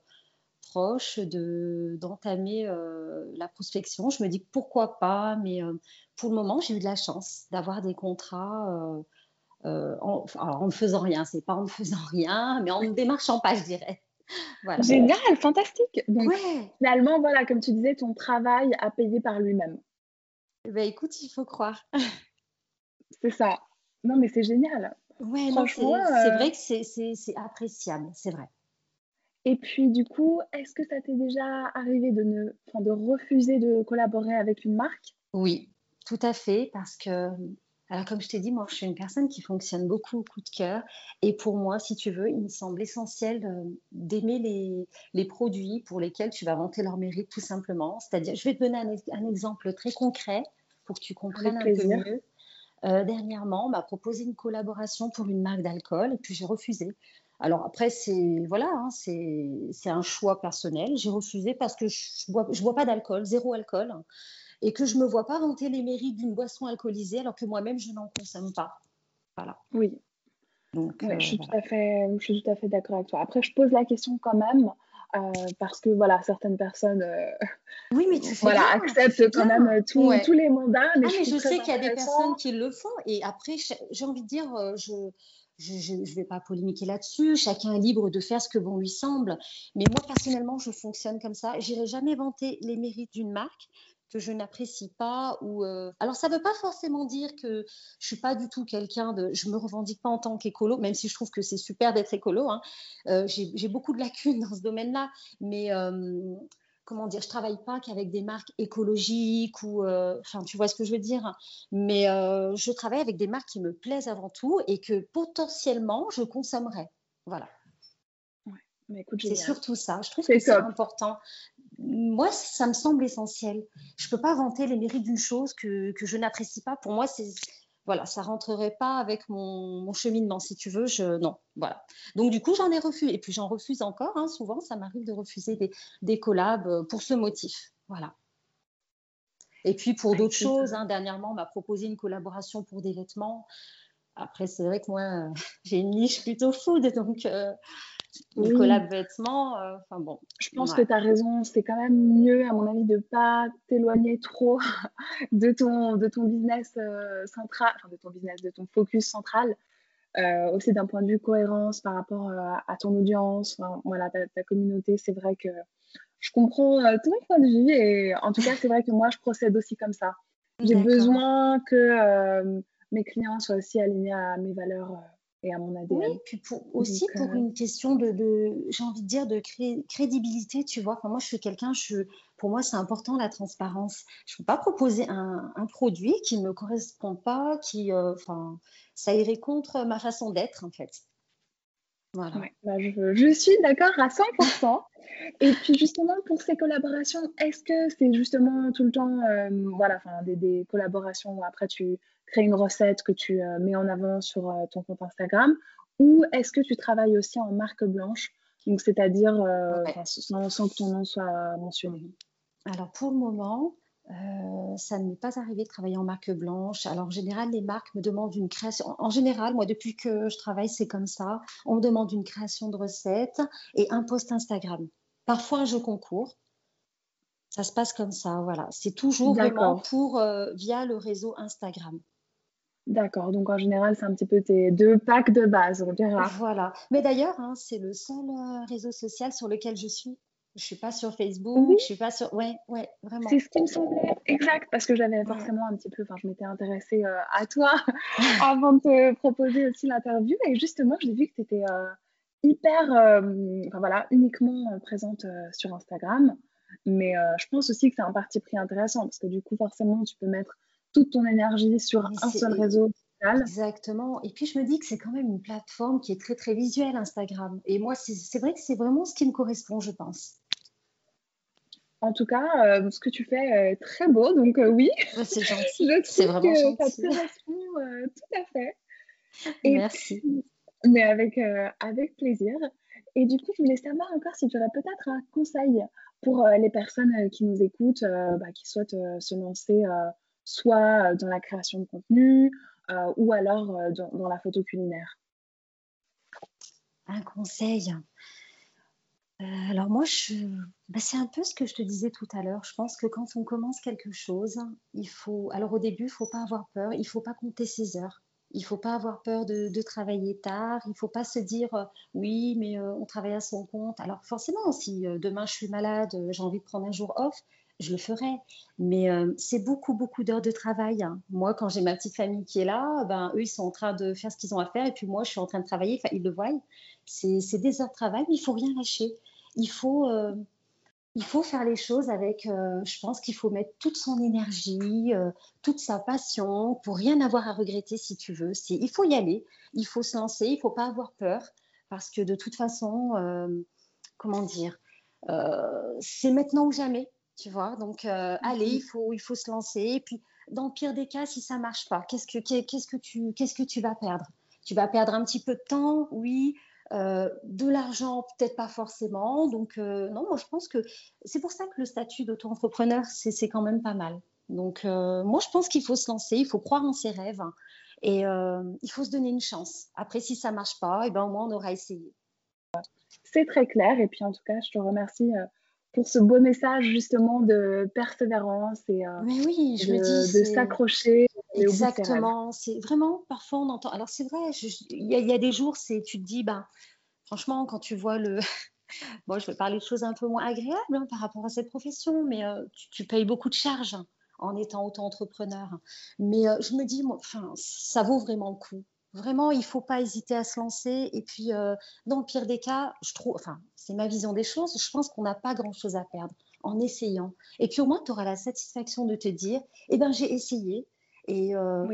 proche, d'entamer euh, la prospection. Je me dis pourquoi pas, mais pour le moment, j'ai eu de la chance d'avoir des contrats en, en ne faisant rien. C'est pas en ne faisant rien, mais en ne démarchant pas, je dirais. Génial, fantastique. Donc finalement, voilà, comme tu disais, ton travail a payé par lui-même. Eh ben, écoute, il faut croire. c'est ça. Non, mais c'est génial. Ouais, Franchement, c'est euh, vrai que c'est appréciable, c'est vrai. Et puis, du coup, est-ce que ça t'est déjà arrivé de, ne, de refuser de collaborer avec une marque? Oui, tout à fait, parce que alors, comme je t'ai dit, moi, je suis une personne qui fonctionne beaucoup au coup de cœur. Et pour moi, si tu veux, il me semble essentiel euh, d'aimer les, produits pour lesquels tu vas vanter leur mérite, tout simplement. C'est-à-dire, je vais te donner un, exemple très concret pour que tu comprennes un peu mieux. Euh, dernièrement, on m'a proposé une collaboration pour une marque d'alcool et puis j'ai refusé. Alors après, c'est voilà, hein, c'est un choix personnel. J'ai refusé parce que je bois, je bois pas d'alcool, zéro alcool et que je ne me vois pas vanter les mérites d'une boisson alcoolisée alors que moi-même, je n'en consomme pas. Voilà. Oui. Donc, euh, je, suis tout à fait, je suis tout à fait d'accord avec toi. Après, je pose la question quand même. Euh, parce que voilà, certaines personnes euh, oui, mais tu fais voilà, acceptent quand même tous les mandats. Mais ah, je, sais qu'il y a des personnes qui le font. Et après, j'ai envie de dire, je, je ne vais pas polémiquer là-dessus. Chacun est libre de faire ce que bon lui semble. Mais moi, personnellement, je fonctionne comme ça. J'irai jamais vanter les mérites d'une marque que je n'apprécie pas ou euh, alors ça ne veut pas forcément dire que je suis pas du tout quelqu'un de je me revendique pas en tant qu'écolo même si je trouve que c'est super d'être écolo hein. euh, j'ai beaucoup de lacunes dans ce domaine-là mais euh, comment dire je travaille pas qu'avec des marques écologiques ou enfin tu vois ce que je veux dire mais je travaille avec des marques qui me plaisent avant tout et que potentiellement je consommerais. Voilà. C'est surtout ça. Je trouve que c'est important moi, ça me semble essentiel. Je ne peux pas vanter les mérites d'une chose que, que je n'apprécie pas. Pour moi, c'est voilà, ça rentrerait pas avec mon, mon, cheminement, si tu veux. Je, non, voilà. Donc du coup, j'en ai refusé. Et puis j'en refuse encore. Hein, souvent, ça m'arrive de refuser des, des, collabs euh, pour ce motif. Voilà. Et puis pour d'autres choses, hein, dernièrement, on m'a proposé une collaboration pour des vêtements. Après, c'est vrai que moi, euh, j'ai une niche plutôt food, donc euh, collab vêtements, euh, enfin bon. Je pense que tu as raison, c'est quand même mieux, à mon avis, de ne pas t'éloigner trop de ton, de ton business euh, central, enfin de ton business, de ton focus central. Euh, aussi d'un point de vue cohérence par rapport à ton audience, voilà, ta, ta communauté, c'est vrai que je comprends tout ton point de vue et en tout cas, c'est vrai que moi, je procède aussi comme ça. J'ai besoin que mes clients soient aussi alignés à mes valeurs et à mon ADN. Oui, puis aussi pour euh, une question de, j'ai envie de dire, de crédibilité, tu vois. moi, je suis quelqu'un, je, pour moi, c'est important la transparence. Je ne peux pas proposer un, produit qui ne me correspond pas, qui, euh, enfin, ça irait contre ma façon d'être, en fait. Voilà. Bah, je, suis d'accord à 100%. Et puis justement, pour ces collaborations, est-ce que c'est justement tout le temps euh, voilà, des, des, collaborations où après tu crées une recette que tu euh, mets en avant sur euh, ton compte Instagram ou est-ce que tu travailles aussi en marque blanche, donc c'est-à-dire sans, sans, que ton nom soit mentionné? Alors pour le moment, euh, ça ne m'est pas arrivé de travailler en marque blanche. Alors, en général, les marques me demandent une création. En général, moi, depuis que je travaille, c'est comme ça. On me demande une création de recette et un post Instagram. Parfois, jeu concours. Ça se passe comme ça, voilà. C'est toujours vraiment pour via le réseau Instagram. D'accord, donc en général, c'est un petit peu tes deux packs de base, on dira. Voilà. Mais d'ailleurs, hein, c'est le seul réseau social sur lequel je suis. Je suis pas sur Facebook, oui. je suis pas sur. Ouais, ouais, vraiment. C'est ce qui me semblait exact parce que j'avais forcément un petit peu. Enfin, je m'étais intéressée euh, à toi avant de te proposer aussi l'interview et justement, j'ai vu que tu étais euh, hyper, euh, enfin voilà, uniquement présente sur Instagram. Mais je pense aussi que c'est un parti pris intéressant parce que du coup, forcément, tu peux mettre toute ton énergie sur un seul réseau Exactement. Et puis je me dis que c'est quand même une plateforme qui est très très visuelle, Instagram. Et moi, c'est vrai que c'est vraiment ce qui me correspond, je pense. En tout cas, euh, ce que tu fais est très beau, donc euh, oui. c'est gentil. c'est vraiment que gentil. Ça te correspond euh, tout à fait. Merci. mais avec, avec plaisir. Et du coup, je voulais savoir encore si tu aurais peut-être un conseil pour les personnes qui nous écoutent, bah, qui souhaitent se lancer soit dans la création de contenu ou alors dans, dans, la photo culinaire. Un conseil. Euh, alors moi, bah, c'est un peu ce que je te disais tout à l'heure. Je pense que quand on commence quelque chose, il faut. Alors au début, il faut pas avoir peur. Il faut pas compter ses heures. Il faut pas avoir peur de, travailler tard. Il faut pas se dire euh, oui, mais euh, on travaille à son compte. Alors forcément, si demain je suis malade, j'ai envie de prendre un jour off, je le ferai. Mais c'est beaucoup, beaucoup d'heures de travail. Hein. Moi, quand j'ai ma petite famille qui est là, ben, eux, ils sont en train de faire ce qu'ils ont à faire. Et puis moi, je suis en train de travailler. Ils le voient. C'est des heures de travail, mais il faut rien lâcher il faut, euh, il faut faire les choses avec, euh, je pense qu'il faut mettre toute son énergie, euh, toute sa passion pour rien avoir à regretter si tu veux. Il faut y aller, il faut se lancer, il faut pas avoir peur parce que de toute façon, comment dire, c'est maintenant ou jamais, tu vois. Donc, allez, il faut, il faut se lancer. Et puis, dans le pire des cas, si ça marche pas, qu'est-ce que, qu'est-ce que tu, qu'est-ce que tu vas perdre? Tu vas perdre un petit peu de temps, oui. Euh, de l'argent, peut-être pas forcément. Donc, euh, non, moi, je pense que c'est pour ça que le statut d'auto-entrepreneur, c'est quand même pas mal. Donc, euh, moi, je pense qu'il faut se lancer, il faut croire en ses rêves hein, et il faut se donner une chance. Après, si ça marche pas, et eh ben, au moins, on aura essayé. C'est très clair. Et puis, en tout cas, je te remercie pour ce beau message justement de persévérance et oui, je de, de s'accrocher Exactement. C'est vraiment, parfois on entend. Alors c'est vrai, il y, a des jours, c'est, tu te dis, ben, franchement, quand tu vois le. bon, je vais parler de choses un peu moins agréables hein, par rapport à cette profession, mais euh, tu, payes beaucoup de charges en étant auto-entrepreneur. Mais euh, je me dis, moi, ça vaut vraiment le coup. Vraiment, il faut pas hésiter à se lancer. Et puis, euh, dans le pire des cas, je trouve, enfin, c'est ma vision des choses, je pense qu'on n'a pas grand-chose à perdre en essayant. Et puis au moins, tu auras la satisfaction de te dire, eh ben, j'ai essayé, et euh,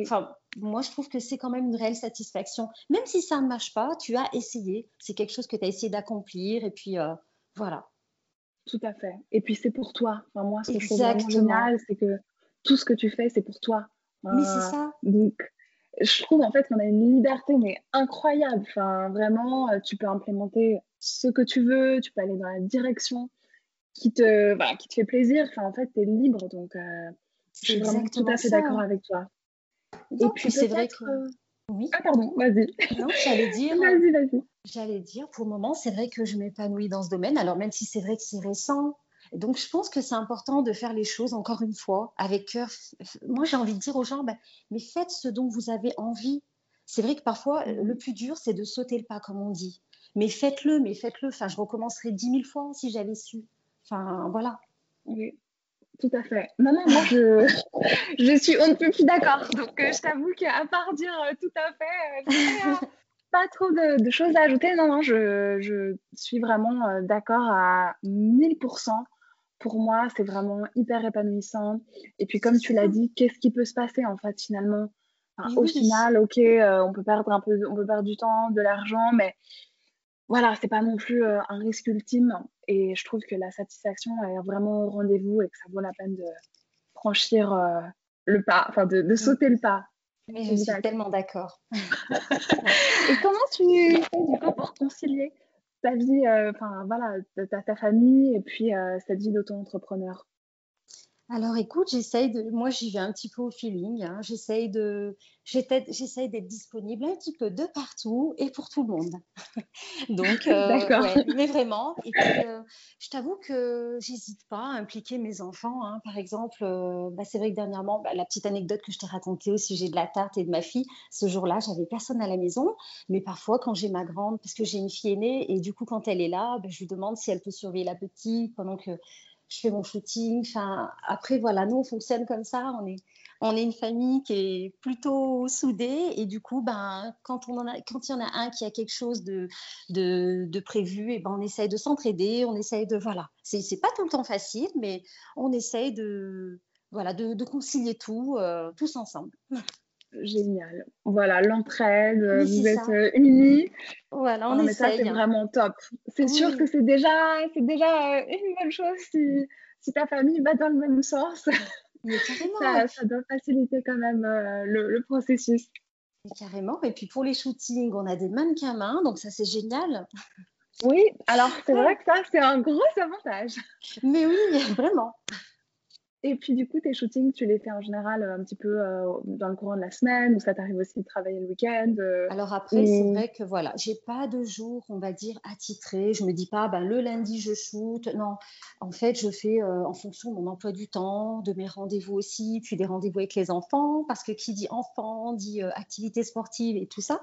moi, je trouve que c'est quand même une réelle satisfaction. Même si ça ne marche pas, tu as essayé. C'est quelque chose que tu as essayé d'accomplir. Et puis, euh, voilà. Tout à fait. Et puis, c'est pour toi. Enfin, moi, ce que je trouve vraiment génial, c'est que tout ce que tu fais, c'est pour toi. Mais c'est ça. Donc, je trouve en fait qu'on a une liberté, mais incroyable. Enfin, vraiment, tu peux implémenter ce que tu veux. Tu peux aller dans la direction qui te, qui te fait plaisir. Enfin, en fait, tu es libre. Donc, je suis vraiment tout à fait d'accord avec toi. Et puis c'est vrai que. Oui. Ah pardon, vas-y. Non, j'allais dire. vas-y, vas-y. J'allais dire, pour le moment, c'est vrai que je m'épanouis dans ce domaine. Alors même si c'est vrai que c'est récent, donc je pense que c'est important de faire les choses encore une fois avec cœur. Moi, j'ai envie de dire aux gens, ben, mais faites ce dont vous avez envie. C'est vrai que parfois, le plus dur, c'est de sauter le pas, comme on dit. Mais faites-le, mais faites-le. Enfin, je recommencerai dix mille fois si j'avais su. Enfin, voilà. Oui. Tout à fait. Non, non, moi, je, je suis on ne peut plus d'accord. Donc, euh, je t'avoue qu'à part dire euh, tout à fait, euh, pas trop de, choses à ajouter. Non, non, je, je suis vraiment d'accord à 1000%. Pour moi, c'est vraiment hyper épanouissant. Et puis, comme tu l'as dit, qu'est-ce qui peut se passer, en fait, finalement? Au final, OK, on peut perdre un peu, on peut perdre du temps, de l'argent, mais voilà, c'est pas non plus un risque ultime. Et je trouve que la satisfaction est vraiment au rendez-vous et que ça vaut la peine de franchir le pas, enfin de, mmh. sauter le pas. Mais je suis tellement d'accord. et comment tu fais du coup pour concilier ta vie, enfin voilà, ta, ta, famille et puis cette vie d'auto-entrepreneur Alors écoute, j'essaye de, moi j'y vais un petit peu au feeling, hein. j'essaye de, j'essaye d'être disponible un petit peu de partout et pour tout le monde. Donc, euh, mais vraiment. Et puis, euh, je t'avoue que j'hésite pas à impliquer mes enfants. Hein. Par exemple, euh, bah, c'est vrai que dernièrement, bah, la petite anecdote que je t'ai racontée au sujet de la tarte et de ma fille, ce jour-là, j'avais personne à la maison, mais parfois quand j'ai ma grande, parce que j'ai une fille aînée, et du coup quand elle est là, bah, je lui demande si elle peut surveiller la petite pendant que je fais mon shooting. Enfin, après, voilà, nous, on fonctionne comme ça. On est, on est une famille qui est plutôt soudée. Et du coup, ben, quand, on a, quand il y en a un qui a quelque chose de, de, prévu, et ben, on essaye de s'entraider. On essaye de. Voilà. C'est, c'est pas tout le temps facile, mais on essaye de, voilà, de, concilier tout, euh, tous ensemble. Génial. Voilà, l'entraide, vous êtes euh, unis. Voilà, on ça, c'est vraiment top. C'est sûr que c'est déjà, c'est déjà euh, une bonne chose si, si, ta famille va dans le même sens. Mais carrément. ça, ça, doit faciliter quand même euh, le, processus. carrément. Et puis pour les shootings, on a des mannequins main, donc ça, c'est génial. Oui, alors c'est vrai que ça, c'est un gros avantage. Mais oui, vraiment. Et puis du coup, tes shootings, tu les fais en général euh, un petit peu euh, dans le courant de la semaine ou ça t'arrive aussi de travailler le week-end euh, Alors après, c'est vrai que voilà, j'ai pas de jour, on va dire, attitré. Je me dis pas, ben, le lundi, je shoot. Non, en fait, je fais en fonction de mon emploi du temps, de mes rendez-vous aussi, puis des rendez-vous avec les enfants, parce que qui dit enfant dit activité sportive et tout ça.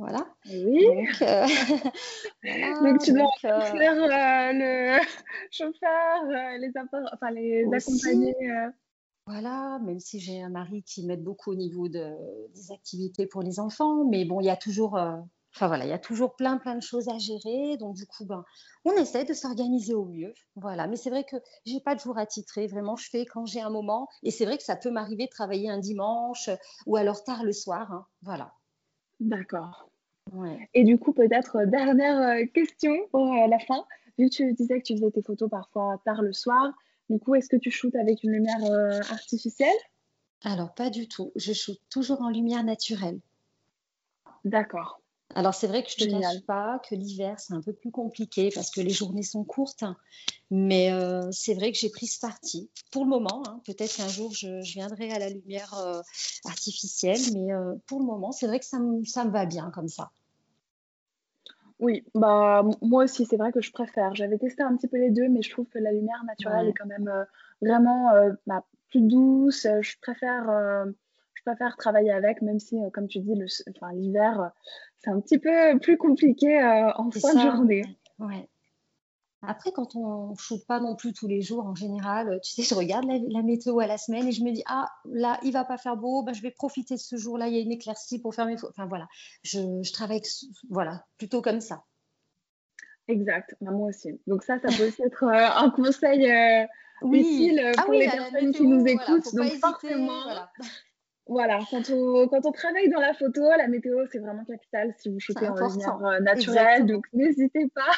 Voilà. Oui. Donc, euh, tu dois euh, faire euh, le chauffeur, les, enfin, les accompagner. Voilà, même si j'ai un mari qui m'aide beaucoup au niveau de, des activités pour les enfants, mais bon, il y a toujours, enfin voilà, il y a toujours plein plein de choses à gérer, donc du coup, ben, on essaie de s'organiser au mieux, voilà. Mais c'est vrai que j'ai pas de jour attitré, vraiment, je fais quand j'ai un moment, et c'est vrai que ça peut m'arriver de travailler un dimanche ou alors tard le soir, hein, voilà. D'accord. Et du coup, peut-être euh, dernière euh, question pour euh, la fin. Vu que tu disais que tu faisais tes photos parfois tard le soir, du coup, est-ce que tu shootes avec une lumière artificielle? Alors, pas du tout. Je shoote toujours en lumière naturelle. D'accord. Alors c'est vrai que je ne te cache pas que l'hiver c'est un peu plus compliqué parce que les journées sont courtes, mais euh, c'est vrai que j'ai pris ce parti pour le moment. Hein. Peut-être qu'un jour je, viendrai à la lumière euh, artificielle, mais euh, pour le moment c'est vrai que ça me, ça me va bien comme ça. Oui, bah moi aussi c'est vrai que je préfère. J'avais testé un petit peu les deux, mais je trouve que la lumière naturelle est quand même vraiment bah, plus douce. Je préfère je préfère travailler avec, même si, comme tu dis, l'hiver, c'est un petit peu plus compliqué euh, en fin de journée. Ouais. Après, quand on ne shoot pas non plus tous les jours, en général, euh, tu sais, je regarde la, météo à la semaine et je me dis, ah, là, il va pas faire beau, ben, je vais profiter de ce jour-là, il y a une éclaircie pour faire mes photos. Enfin, voilà, je, je, travaille voilà, plutôt comme ça. Exact, ben, moi aussi. Donc ça, ça peut aussi être euh, un conseil utile ah pour les personnes qui nous écoutent. Donc forcément, voilà, quand on, quand on, travaille dans la photo, la météo, c'est vraiment capital si vous shootez en euh, naturelle. Donc, n'hésitez pas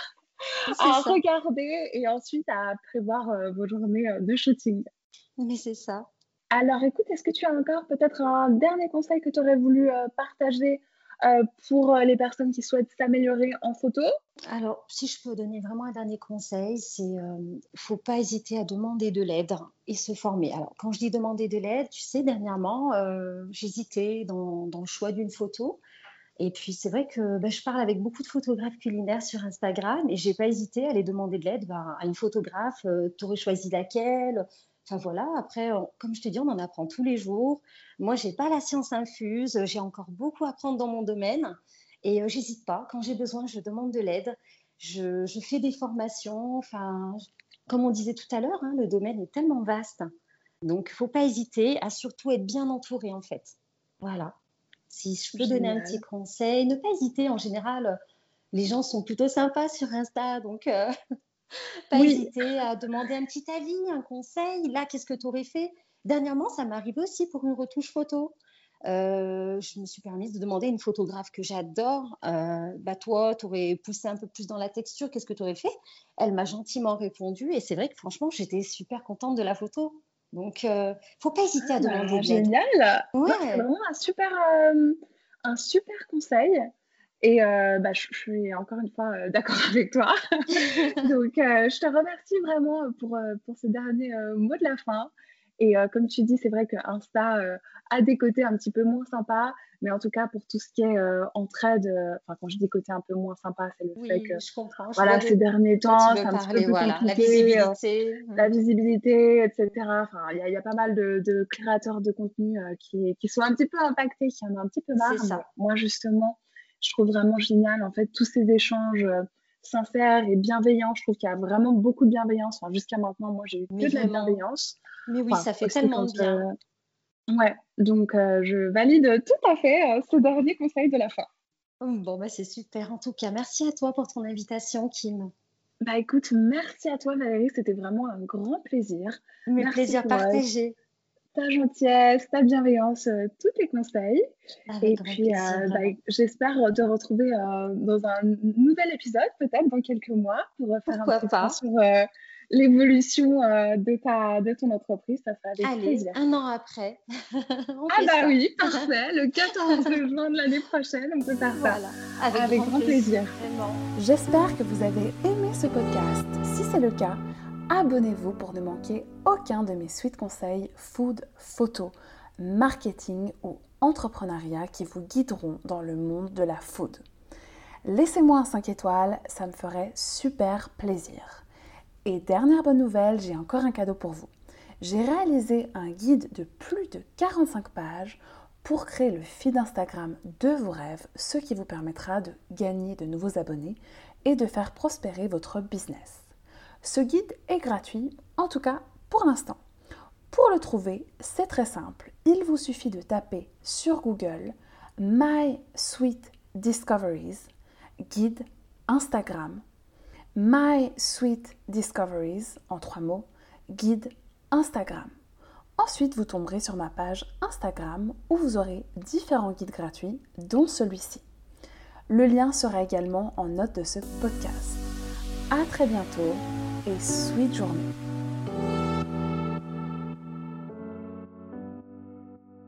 à regarder et ensuite à prévoir euh, vos journées euh, de shooting. Mais c'est ça. Alors, écoute, est-ce que tu as encore peut-être un dernier conseil que tu aurais voulu partager euh, pour euh, les personnes qui souhaitent s'améliorer en photo? Alors, si je peux donner vraiment un dernier conseil, c'est ne euh, faut pas hésiter à demander de l'aide et se former. Alors, quand je dis demander de l'aide, tu sais, dernièrement, j'hésitais dans, le choix d'une photo. Et puis, c'est vrai que bah, je parle avec beaucoup de photographes culinaires sur Instagram et j'ai pas hésité à aller demander de l'aide bah, à une photographe. tu aurais choisi laquelle? Enfin voilà, après, comme je te dis, on en apprend tous les jours. Moi, j'ai pas la science infuse, j'ai encore beaucoup à apprendre dans mon domaine et je euh, j'hésite pas. Quand j'ai besoin, je demande de l'aide. Je, fais des formations. Enfin, comme on disait tout à l'heure, hein, le domaine est tellement vaste. Donc, il faut pas hésiter à surtout être bien entouré en fait. Voilà. Si je peux donner un petit conseil, ne pas hésiter. En général, les gens sont plutôt sympas sur Insta, donc euh, pas hésiter à demander un petit avis, un conseil. Là, qu'est-ce que tu aurais fait? Dernièrement, ça m'arrive aussi pour une retouche photo. Euh, je me suis permise de demander à une photographe que j'adore, euh, bah toi, tu aurais poussé un peu plus dans la texture, qu'est-ce que tu aurais fait? Elle m'a gentiment répondu et c'est vrai que franchement, j'étais super contente de la photo. Donc, euh, faut pas hésiter à ah, demander. génial ouais. C'est vraiment un super, euh, un super conseil. Et bah, je, suis encore une fois d'accord avec toi. Donc, je te remercie vraiment pour, pour ce dernier mot de la fin. Et comme tu dis, c'est vrai que Insta a des côtés un petit peu moins sympas, mais en tout cas, pour tout ce qui est entraide, enfin, quand je dis côté un peu moins sympa, c'est le fait que, je comprends, voilà, ces derniers temps, c'est un petit peu plus compliqué. La visibilité. la visibilité, etc. Enfin, il y, a pas mal de, créateurs de contenu qui, qui, sont un petit peu impactés, qui en ont un petit peu marre. Ça. Moi, justement, je trouve vraiment génial, en fait, tous ces échanges sincères et bienveillants. Je trouve qu'il y a vraiment beaucoup de bienveillance. Enfin, jusqu'à maintenant, moi, j'ai eu que de la bienveillance. Mais oui, ça fait tellement bien. Euh, ouais, donc euh, je valide tout à fait euh, ce dernier conseil de la fin. Bon, bah, c'est super. En tout cas, merci à toi pour ton invitation, Kim. Bah écoute, merci à toi Valérie, c'était vraiment un grand plaisir. Mes plaisirs partagés ta gentillesse, ta bienveillance, euh, tous tes conseils. et puis, euh, bah, j'espère te retrouver euh, dans un nouvel épisode, peut-être dans quelques mois, pour faire un petit pas? sur l'évolution de, ta, de ton entreprise. Ça sera avec Allez, plaisir. un an après. ah bah oui, parfait. Le 14 juin de l'année prochaine, on peut faire ça. Avec, grand, plaisir. J'espère que vous avez aimé ce podcast. Si c'est le cas, abonnez-vous pour ne manquer aucun de mes suites conseils food, photo, marketing ou entrepreneuriat qui vous guideront dans le monde de la food. Laissez-moi un 5 étoiles, ça me ferait super plaisir. Et dernière bonne nouvelle, j'ai encore un cadeau pour vous. J'ai réalisé un guide de plus de 45 pages pour créer le feed Instagram de vos rêves, ce qui vous permettra de gagner de nouveaux abonnés et de faire prospérer votre business. Ce guide est gratuit, en tout cas pour l'instant. Pour le trouver, c'est très simple. Il vous suffit de taper sur Google My Discoveries, guide Instagram. My Discoveries, en trois mots, guide Instagram. Ensuite, vous tomberez sur ma page Instagram où vous aurez différents guides gratuits, dont celui-ci. Le lien sera également en note de ce podcast. À très bientôt et sweet journée.